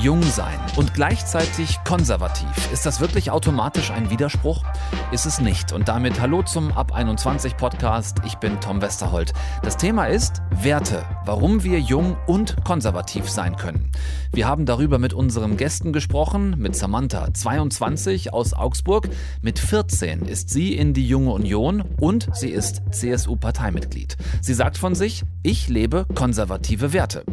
Jung sein und gleichzeitig konservativ. Ist das wirklich automatisch ein Widerspruch? Ist es nicht. Und damit hallo zum Ab 21 Podcast. Ich bin Tom Westerholt. Das Thema ist Werte. Warum wir jung und konservativ sein können. Wir haben darüber mit unseren Gästen gesprochen. Mit Samantha, 22 aus Augsburg. Mit 14 ist sie in die Junge Union und sie ist CSU-Parteimitglied. Sie sagt von sich, ich lebe konservative Werte.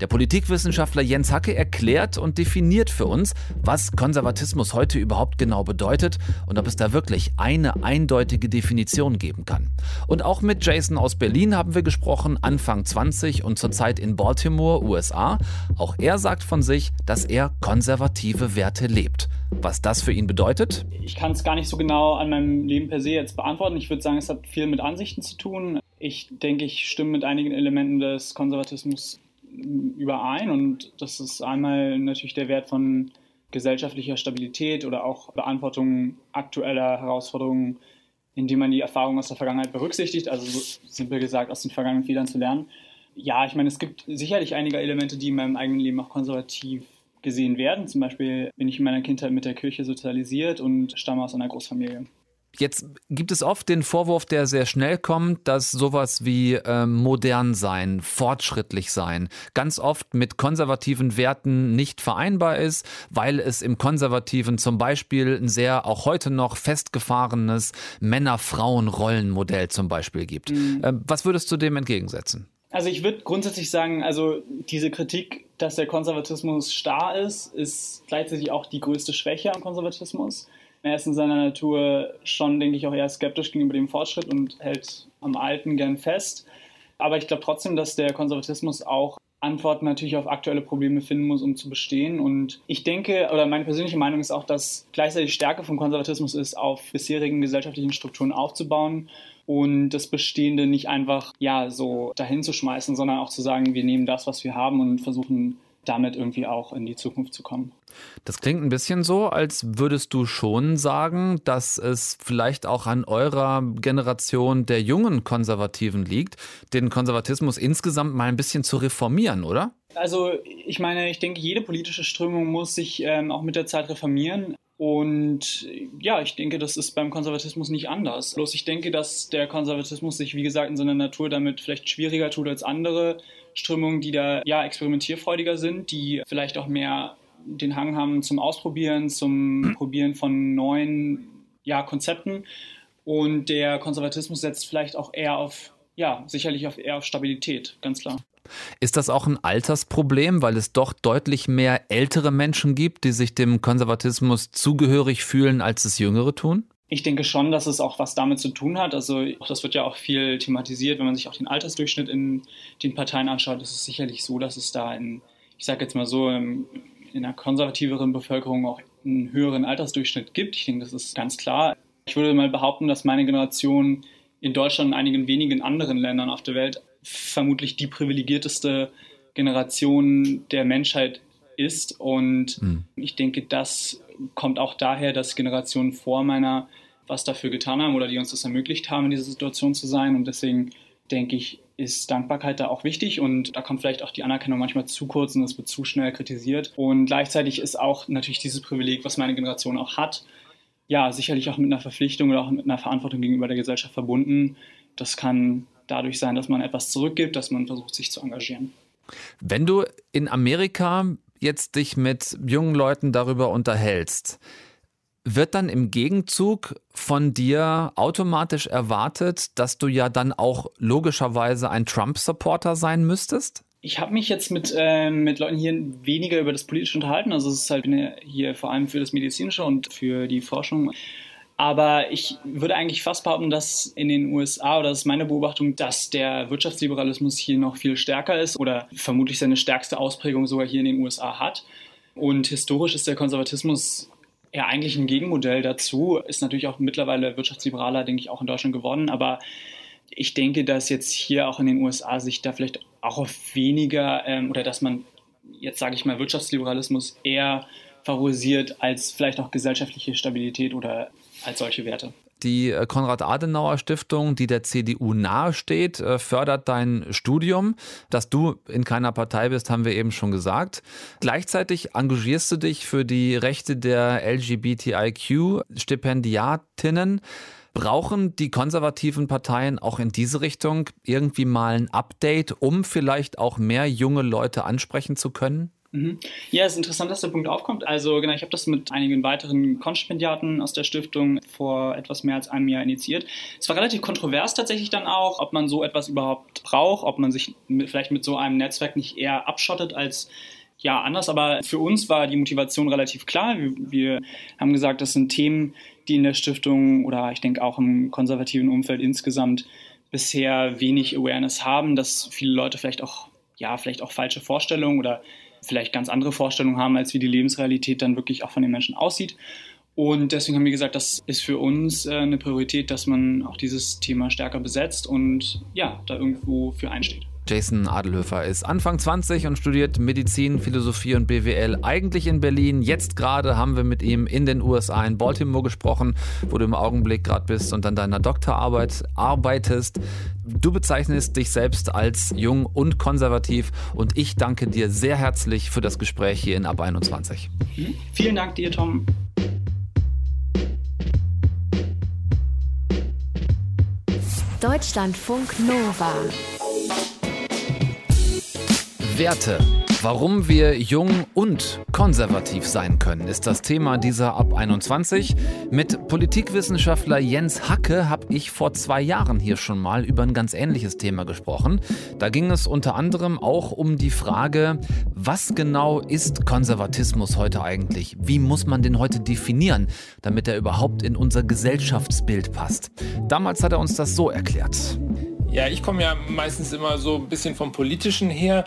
Der Politikwissenschaftler Jens Hacke erklärt und definiert für uns, was Konservatismus heute überhaupt genau bedeutet und ob es da wirklich eine eindeutige Definition geben kann. Und auch mit Jason aus Berlin haben wir gesprochen, Anfang 20 und zurzeit in Baltimore, USA. Auch er sagt von sich, dass er konservative Werte lebt. Was das für ihn bedeutet? Ich kann es gar nicht so genau an meinem Leben per se jetzt beantworten. Ich würde sagen, es hat viel mit Ansichten zu tun. Ich denke, ich stimme mit einigen Elementen des Konservatismus überein und das ist einmal natürlich der Wert von gesellschaftlicher Stabilität oder auch Beantwortung aktueller Herausforderungen, indem man die Erfahrungen aus der Vergangenheit berücksichtigt, also so simpel gesagt aus den vergangenen Fehlern zu lernen. Ja, ich meine, es gibt sicherlich einige Elemente, die in meinem eigenen Leben auch konservativ gesehen werden. Zum Beispiel bin ich in meiner Kindheit mit der Kirche sozialisiert und stamme aus einer Großfamilie. Jetzt gibt es oft den Vorwurf, der sehr schnell kommt, dass sowas wie äh, modern sein, fortschrittlich sein, ganz oft mit konservativen Werten nicht vereinbar ist, weil es im Konservativen zum Beispiel ein sehr auch heute noch festgefahrenes Männer-Frauen-Rollenmodell zum Beispiel gibt. Mhm. Äh, was würdest du dem entgegensetzen? Also ich würde grundsätzlich sagen, also diese Kritik, dass der Konservatismus starr ist, ist gleichzeitig auch die größte Schwäche am Konservatismus er ist in seiner Natur schon, denke ich, auch eher skeptisch gegenüber dem Fortschritt und hält am Alten gern fest. Aber ich glaube trotzdem, dass der Konservatismus auch Antworten natürlich auf aktuelle Probleme finden muss, um zu bestehen. Und ich denke, oder meine persönliche Meinung ist auch, dass gleichzeitig Stärke von Konservatismus ist, auf bisherigen gesellschaftlichen Strukturen aufzubauen und das Bestehende nicht einfach ja so dahin zu schmeißen, sondern auch zu sagen, wir nehmen das, was wir haben und versuchen damit irgendwie auch in die Zukunft zu kommen. Das klingt ein bisschen so, als würdest du schon sagen, dass es vielleicht auch an eurer Generation der jungen Konservativen liegt, den Konservatismus insgesamt mal ein bisschen zu reformieren, oder? Also ich meine, ich denke, jede politische Strömung muss sich ähm, auch mit der Zeit reformieren. Und ja, ich denke, das ist beim Konservatismus nicht anders. Bloß ich denke, dass der Konservatismus sich, wie gesagt, in seiner Natur damit vielleicht schwieriger tut als andere Strömungen, die da ja experimentierfreudiger sind, die vielleicht auch mehr den Hang haben zum Ausprobieren, zum Probieren von neuen ja, Konzepten. Und der Konservatismus setzt vielleicht auch eher auf, ja, sicherlich auf, eher auf Stabilität, ganz klar. Ist das auch ein Altersproblem, weil es doch deutlich mehr ältere Menschen gibt, die sich dem Konservatismus zugehörig fühlen, als es jüngere tun? Ich denke schon, dass es auch was damit zu tun hat. Also das wird ja auch viel thematisiert, wenn man sich auch den Altersdurchschnitt in den Parteien anschaut. Ist es sicherlich so, dass es da in, ich sage jetzt mal so, in einer konservativeren Bevölkerung auch einen höheren Altersdurchschnitt gibt. Ich denke, das ist ganz klar. Ich würde mal behaupten, dass meine Generation in Deutschland und einigen wenigen anderen Ländern auf der Welt vermutlich die privilegierteste Generation der Menschheit ist. Und mhm. ich denke, das kommt auch daher, dass Generationen vor meiner was dafür getan haben oder die uns das ermöglicht haben, in dieser Situation zu sein. Und deswegen denke ich, ist Dankbarkeit da auch wichtig und da kommt vielleicht auch die Anerkennung manchmal zu kurz und es wird zu schnell kritisiert. Und gleichzeitig ist auch natürlich dieses Privileg, was meine Generation auch hat, ja, sicherlich auch mit einer Verpflichtung oder auch mit einer Verantwortung gegenüber der Gesellschaft verbunden. Das kann dadurch sein, dass man etwas zurückgibt, dass man versucht, sich zu engagieren. Wenn du in Amerika jetzt dich mit jungen Leuten darüber unterhältst, wird dann im Gegenzug von dir automatisch erwartet, dass du ja dann auch logischerweise ein Trump-Supporter sein müsstest? Ich habe mich jetzt mit, äh, mit Leuten hier weniger über das Politische unterhalten. Also es ist halt hier vor allem für das Medizinische und für die Forschung aber ich würde eigentlich fast behaupten, dass in den USA, oder das ist meine Beobachtung, dass der Wirtschaftsliberalismus hier noch viel stärker ist oder vermutlich seine stärkste Ausprägung sogar hier in den USA hat. Und historisch ist der Konservatismus ja eigentlich ein Gegenmodell dazu, ist natürlich auch mittlerweile wirtschaftsliberaler, denke ich, auch in Deutschland geworden. Aber ich denke, dass jetzt hier auch in den USA sich da vielleicht auch auf weniger ähm, oder dass man jetzt sage ich mal Wirtschaftsliberalismus eher favorisiert als vielleicht auch gesellschaftliche Stabilität oder als solche Werte. Die äh, Konrad-Adenauer-Stiftung, die der CDU nahesteht, äh, fördert dein Studium. Dass du in keiner Partei bist, haben wir eben schon gesagt. Gleichzeitig engagierst du dich für die Rechte der LGBTIQ-Stipendiatinnen. Brauchen die konservativen Parteien auch in diese Richtung irgendwie mal ein Update, um vielleicht auch mehr junge Leute ansprechen zu können? Mhm. Ja, es ist interessant, dass der Punkt aufkommt. Also genau, ich habe das mit einigen weiteren Konstipendiaten aus der Stiftung vor etwas mehr als einem Jahr initiiert. Es war relativ kontrovers tatsächlich dann auch, ob man so etwas überhaupt braucht, ob man sich mit, vielleicht mit so einem Netzwerk nicht eher abschottet als ja anders. Aber für uns war die Motivation relativ klar. Wir, wir haben gesagt, das sind Themen, die in der Stiftung oder ich denke auch im konservativen Umfeld insgesamt bisher wenig Awareness haben, dass viele Leute vielleicht auch, ja, vielleicht auch falsche Vorstellungen oder vielleicht ganz andere Vorstellungen haben, als wie die Lebensrealität dann wirklich auch von den Menschen aussieht. Und deswegen haben wir gesagt, das ist für uns äh, eine Priorität, dass man auch dieses Thema stärker besetzt und ja, da irgendwo für einsteht. Jason Adelhöfer ist Anfang 20 und studiert Medizin, Philosophie und BWL eigentlich in Berlin. Jetzt gerade haben wir mit ihm in den USA in Baltimore gesprochen, wo du im Augenblick gerade bist und an deiner Doktorarbeit arbeitest. Du bezeichnest dich selbst als jung und konservativ und ich danke dir sehr herzlich für das Gespräch hier in Ab 21. Mhm. Vielen Dank dir, Tom. Deutschlandfunk Nova Werte. Warum wir jung und konservativ sein können, ist das Thema dieser Ab 21. Mit Politikwissenschaftler Jens Hacke habe ich vor zwei Jahren hier schon mal über ein ganz ähnliches Thema gesprochen. Da ging es unter anderem auch um die Frage, was genau ist Konservatismus heute eigentlich? Wie muss man den heute definieren, damit er überhaupt in unser Gesellschaftsbild passt? Damals hat er uns das so erklärt. Ja, ich komme ja meistens immer so ein bisschen vom Politischen her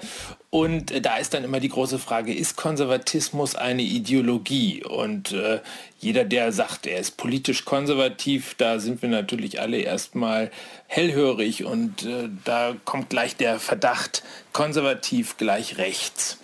und äh, da ist dann immer die große Frage, ist Konservatismus eine Ideologie? Und äh, jeder, der sagt, er ist politisch konservativ, da sind wir natürlich alle erstmal hellhörig und äh, da kommt gleich der Verdacht, konservativ gleich rechts.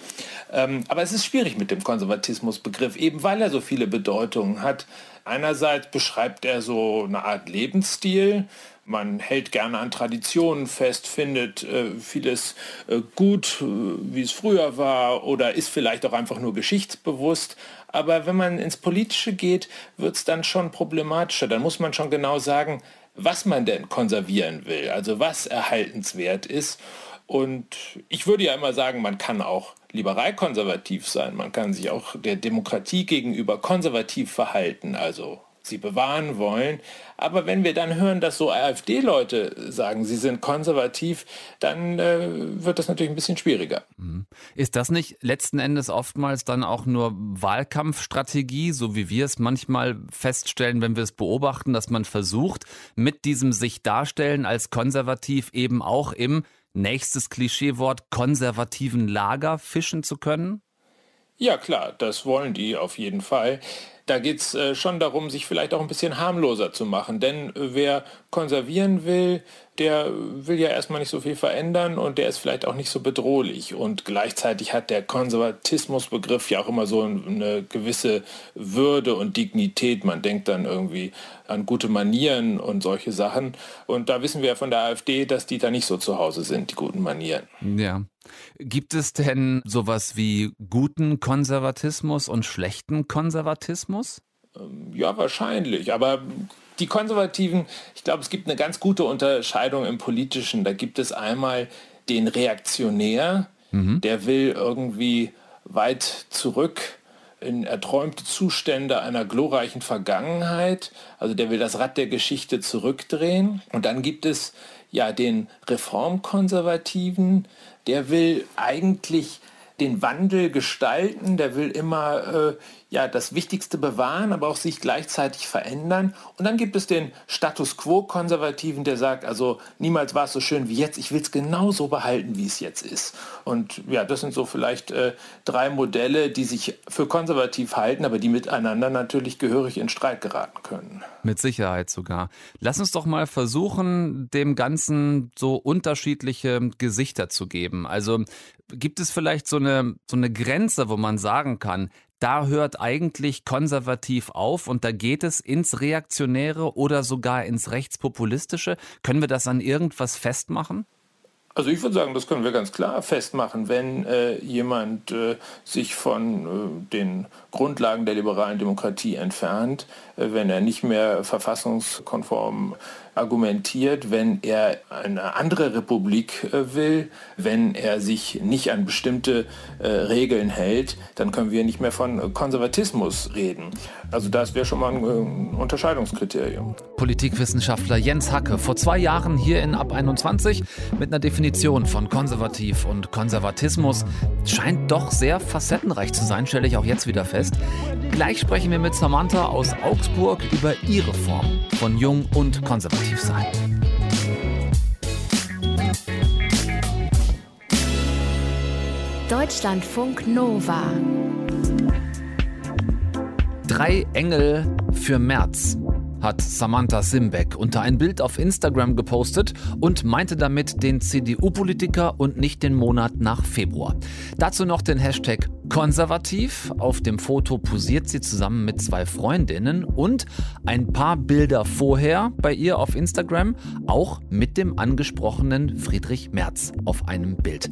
Ähm, aber es ist schwierig mit dem Konservatismusbegriff, eben weil er so viele Bedeutungen hat. Einerseits beschreibt er so eine Art Lebensstil, man hält gerne an Traditionen fest, findet äh, vieles äh, gut, äh, wie es früher war oder ist vielleicht auch einfach nur geschichtsbewusst. Aber wenn man ins Politische geht, wird es dann schon problematischer. Dann muss man schon genau sagen, was man denn konservieren will, also was erhaltenswert ist. Und ich würde ja immer sagen, man kann auch liberal-konservativ sein. Man kann sich auch der Demokratie gegenüber konservativ verhalten, also sie bewahren wollen. Aber wenn wir dann hören, dass so AfD-Leute sagen, sie sind konservativ, dann äh, wird das natürlich ein bisschen schwieriger. Mhm. Ist das nicht letzten Endes oftmals dann auch nur Wahlkampfstrategie, so wie wir es manchmal feststellen, wenn wir es beobachten, dass man versucht, mit diesem sich darstellen als konservativ eben auch im nächstes Klischeewort konservativen Lager fischen zu können? Ja klar, das wollen die auf jeden Fall. Da geht es äh, schon darum, sich vielleicht auch ein bisschen harmloser zu machen. Denn äh, wer konservieren will, der will ja erstmal nicht so viel verändern und der ist vielleicht auch nicht so bedrohlich. Und gleichzeitig hat der Konservatismusbegriff ja auch immer so eine gewisse Würde und Dignität. Man denkt dann irgendwie an gute Manieren und solche Sachen. Und da wissen wir ja von der AfD, dass die da nicht so zu Hause sind, die guten Manieren. Ja. Gibt es denn sowas wie guten Konservatismus und schlechten Konservatismus? Ähm, ja, wahrscheinlich. Aber die Konservativen, ich glaube, es gibt eine ganz gute Unterscheidung im Politischen. Da gibt es einmal den Reaktionär, mhm. der will irgendwie weit zurück in erträumte Zustände einer glorreichen Vergangenheit. Also der will das Rad der Geschichte zurückdrehen. Und dann gibt es ja den Reformkonservativen, der will eigentlich den Wandel gestalten, der will immer äh, ja, das Wichtigste bewahren, aber auch sich gleichzeitig verändern. Und dann gibt es den Status Quo-Konservativen, der sagt, also niemals war es so schön wie jetzt, ich will es genauso behalten, wie es jetzt ist. Und ja, das sind so vielleicht äh, drei Modelle, die sich für konservativ halten, aber die miteinander natürlich gehörig in Streit geraten können. Mit Sicherheit sogar. Lass uns doch mal versuchen, dem Ganzen so unterschiedliche Gesichter zu geben. Also gibt es vielleicht so eine, so eine Grenze, wo man sagen kann, da hört eigentlich konservativ auf und da geht es ins Reaktionäre oder sogar ins Rechtspopulistische. Können wir das an irgendwas festmachen? Also ich würde sagen, das können wir ganz klar festmachen, wenn äh, jemand äh, sich von äh, den Grundlagen der liberalen Demokratie entfernt, äh, wenn er nicht mehr verfassungskonform argumentiert, wenn er eine andere Republik äh, will, wenn er sich nicht an bestimmte äh, Regeln hält, dann können wir nicht mehr von Konservatismus reden. Also das wäre schon mal ein äh, Unterscheidungskriterium. Politikwissenschaftler Jens Hacke vor zwei Jahren hier in Ab 21 mit einer Definition von konservativ und Konservatismus. Scheint doch sehr facettenreich zu sein, stelle ich auch jetzt wieder fest. Gleich sprechen wir mit Samantha aus Augsburg über ihre Form von jung und konservativ positiv sein. Deutschlandfunk Nova. Drei Engel für März hat Samantha Simbeck unter ein Bild auf Instagram gepostet und meinte damit den CDU-Politiker und nicht den Monat nach Februar. Dazu noch den Hashtag konservativ. Auf dem Foto posiert sie zusammen mit zwei Freundinnen und ein paar Bilder vorher bei ihr auf Instagram, auch mit dem angesprochenen Friedrich Merz auf einem Bild.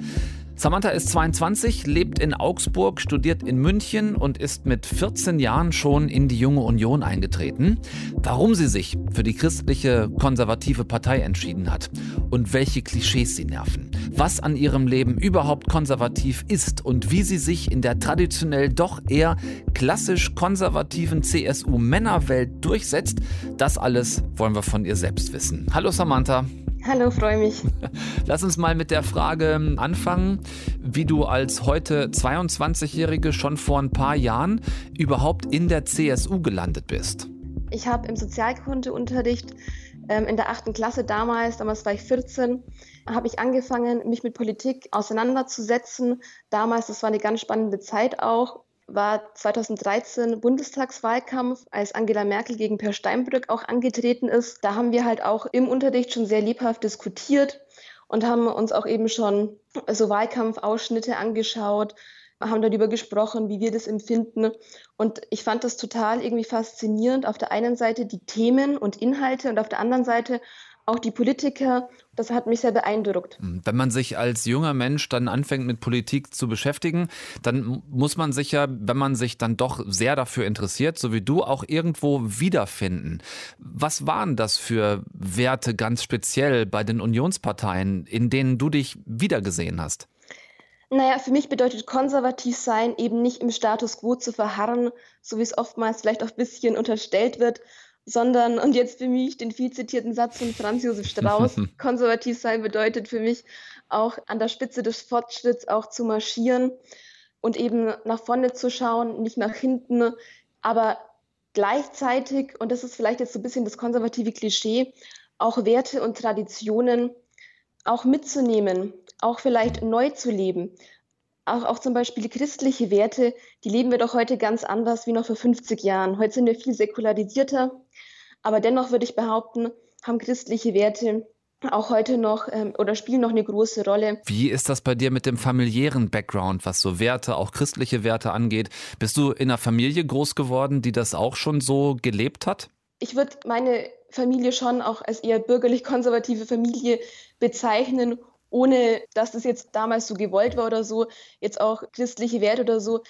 Samantha ist 22, lebt in Augsburg, studiert in München und ist mit 14 Jahren schon in die Junge Union eingetreten. Warum sie sich für die christliche konservative Partei entschieden hat und welche Klischees sie nerven, was an ihrem Leben überhaupt konservativ ist und wie sie sich in der traditionell doch eher klassisch konservativen CSU-Männerwelt durchsetzt, das alles wollen wir von ihr selbst wissen. Hallo Samantha. Hallo, freue mich. Lass uns mal mit der Frage anfangen, wie du als heute 22-Jährige schon vor ein paar Jahren überhaupt in der CSU gelandet bist. Ich habe im Sozialkundeunterricht ähm, in der achten Klasse damals, damals war ich 14, habe ich angefangen, mich mit Politik auseinanderzusetzen. Damals, das war eine ganz spannende Zeit auch war 2013 Bundestagswahlkampf, als Angela Merkel gegen Per Steinbrück auch angetreten ist. Da haben wir halt auch im Unterricht schon sehr lebhaft diskutiert und haben uns auch eben schon so Wahlkampfausschnitte angeschaut, haben darüber gesprochen, wie wir das empfinden. Und ich fand das total irgendwie faszinierend. Auf der einen Seite die Themen und Inhalte und auf der anderen Seite auch die Politiker. Das hat mich sehr beeindruckt. Hm, wenn man sich als junger Mensch dann anfängt mit Politik zu beschäftigen, dann muss man sich ja, wenn man sich dann doch sehr dafür interessiert, so wie du, auch irgendwo wiederfinden. Was waren das für Werte ganz speziell bei den Unionsparteien, in denen du dich wiedergesehen hast? Naja, für mich bedeutet konservativ sein eben nicht im Status quo zu verharren, so wie es oftmals vielleicht auch ein bisschen unterstellt wird, sondern, und jetzt für mich den viel zitierten Satz von Franz Josef Strauß, konservativ sein bedeutet für mich auch an der Spitze des Fortschritts auch zu marschieren und eben nach vorne zu schauen, nicht nach hinten, aber gleichzeitig, und das ist vielleicht jetzt so ein bisschen das konservative Klischee, auch Werte und Traditionen auch mitzunehmen, auch vielleicht neu zu leben auch, auch zum Beispiel christliche Werte, die leben wir doch heute ganz anders wie noch vor 50 Jahren. Heute sind wir viel säkularisierter, aber dennoch würde ich behaupten, haben christliche Werte auch heute noch ähm, oder spielen noch eine große Rolle. Wie ist das bei dir mit dem familiären Background, was so Werte, auch christliche Werte angeht? Bist du in einer Familie groß geworden, die das auch schon so gelebt hat? Ich würde meine Familie schon auch als eher bürgerlich-konservative Familie bezeichnen ohne dass das jetzt damals so gewollt war oder so, jetzt auch christliche Werte oder so.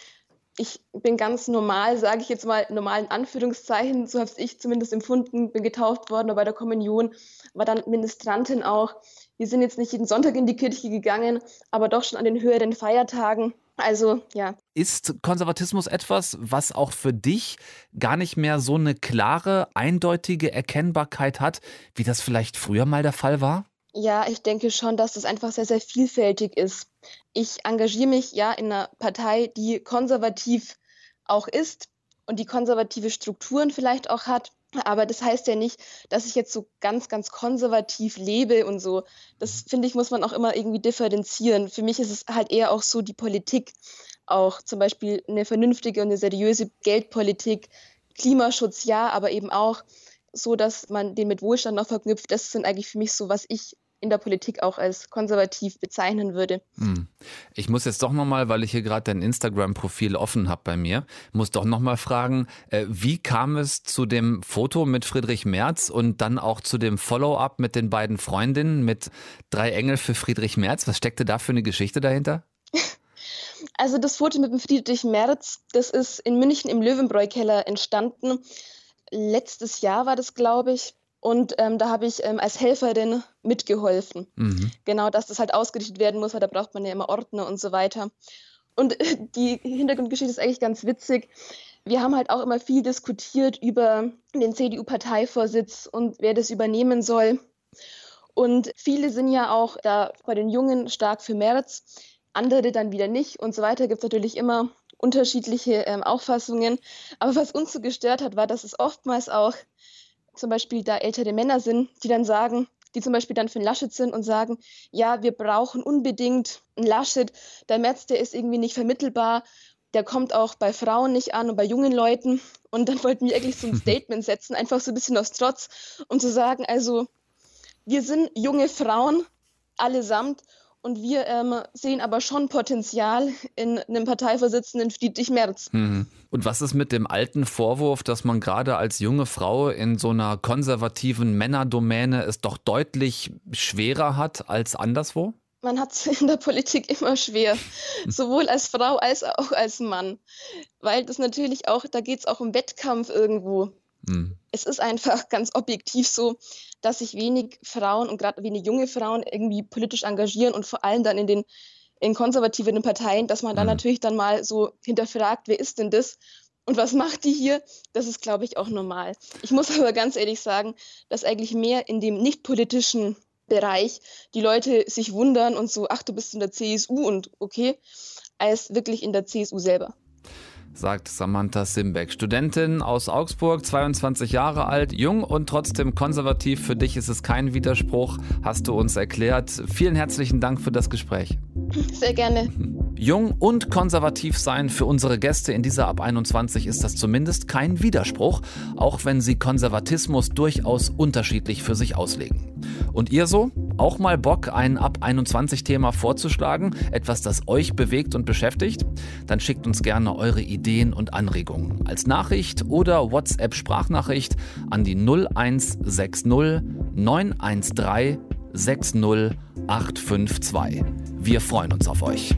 Ich bin ganz normal, sage ich jetzt mal, normalen Anführungszeichen, so habe ich zumindest empfunden, bin getauft worden bei der Kommunion, war dann Ministrantin auch. Wir sind jetzt nicht jeden Sonntag in die Kirche gegangen, aber doch schon an den höheren Feiertagen. Also ja. Ist Konservatismus etwas, was auch für dich gar nicht mehr so eine klare, eindeutige Erkennbarkeit hat, wie das vielleicht früher mal der Fall war? Ja, ich denke schon, dass das einfach sehr, sehr vielfältig ist. Ich engagiere mich ja in einer Partei, die konservativ auch ist und die konservative Strukturen vielleicht auch hat. Aber das heißt ja nicht, dass ich jetzt so ganz, ganz konservativ lebe und so. Das finde ich, muss man auch immer irgendwie differenzieren. Für mich ist es halt eher auch so die Politik, auch zum Beispiel eine vernünftige und eine seriöse Geldpolitik, Klimaschutz ja, aber eben auch so, dass man den mit Wohlstand noch verknüpft. Das sind eigentlich für mich so, was ich in der Politik auch als konservativ bezeichnen würde. Hm. Ich muss jetzt doch nochmal, weil ich hier gerade dein Instagram-Profil offen habe bei mir, muss doch nochmal fragen, äh, wie kam es zu dem Foto mit Friedrich Merz und dann auch zu dem Follow-up mit den beiden Freundinnen mit drei Engel für Friedrich Merz? Was steckte da für eine Geschichte dahinter? Also das Foto mit dem Friedrich Merz, das ist in München im Löwenbräu-Keller entstanden. Letztes Jahr war das, glaube ich. Und ähm, da habe ich ähm, als Helferin mitgeholfen. Mhm. Genau, dass das halt ausgerichtet werden muss, weil da braucht man ja immer Ordner und so weiter. Und die Hintergrundgeschichte ist eigentlich ganz witzig. Wir haben halt auch immer viel diskutiert über den CDU-Parteivorsitz und wer das übernehmen soll. Und viele sind ja auch da bei den Jungen stark für März, andere dann wieder nicht und so weiter. Gibt es natürlich immer unterschiedliche ähm, Auffassungen. Aber was uns so gestört hat, war, dass es oftmals auch zum Beispiel da ältere Männer sind, die dann sagen, die zum Beispiel dann für einen Laschet sind und sagen, ja, wir brauchen unbedingt einen Laschet, der März, der ist irgendwie nicht vermittelbar, der kommt auch bei Frauen nicht an und bei jungen Leuten. Und dann wollten wir eigentlich so ein Statement setzen, einfach so ein bisschen aus Trotz, um zu sagen, also wir sind junge Frauen allesamt und wir ähm, sehen aber schon Potenzial in einem Parteivorsitzenden Friedrich Merz. Mhm. Und was ist mit dem alten Vorwurf, dass man gerade als junge Frau in so einer konservativen Männerdomäne es doch deutlich schwerer hat als anderswo? Man hat es in der Politik immer schwer, sowohl als Frau als auch als Mann. Weil das natürlich auch, da geht es auch um Wettkampf irgendwo. Mhm. Es ist einfach ganz objektiv so, dass sich wenig Frauen und gerade wenig junge Frauen irgendwie politisch engagieren und vor allem dann in den in konservativen Parteien, dass man dann mhm. natürlich dann mal so hinterfragt, wer ist denn das? Und was macht die hier? Das ist, glaube ich, auch normal. Ich muss aber ganz ehrlich sagen, dass eigentlich mehr in dem nicht politischen Bereich die Leute sich wundern und so, ach, du bist in der CSU und okay, als wirklich in der CSU selber sagt Samantha Simbeck. Studentin aus Augsburg, 22 Jahre alt, jung und trotzdem konservativ. Für dich ist es kein Widerspruch, hast du uns erklärt. Vielen herzlichen Dank für das Gespräch. Sehr gerne. Jung und konservativ sein für unsere Gäste in dieser Ab 21 ist das zumindest kein Widerspruch, auch wenn sie Konservatismus durchaus unterschiedlich für sich auslegen. Und ihr so? Auch mal Bock, ein Ab 21 Thema vorzuschlagen? Etwas, das euch bewegt und beschäftigt? Dann schickt uns gerne eure Ideen und Anregungen als Nachricht oder WhatsApp-Sprachnachricht an die 0160 913 60852. Wir freuen uns auf euch.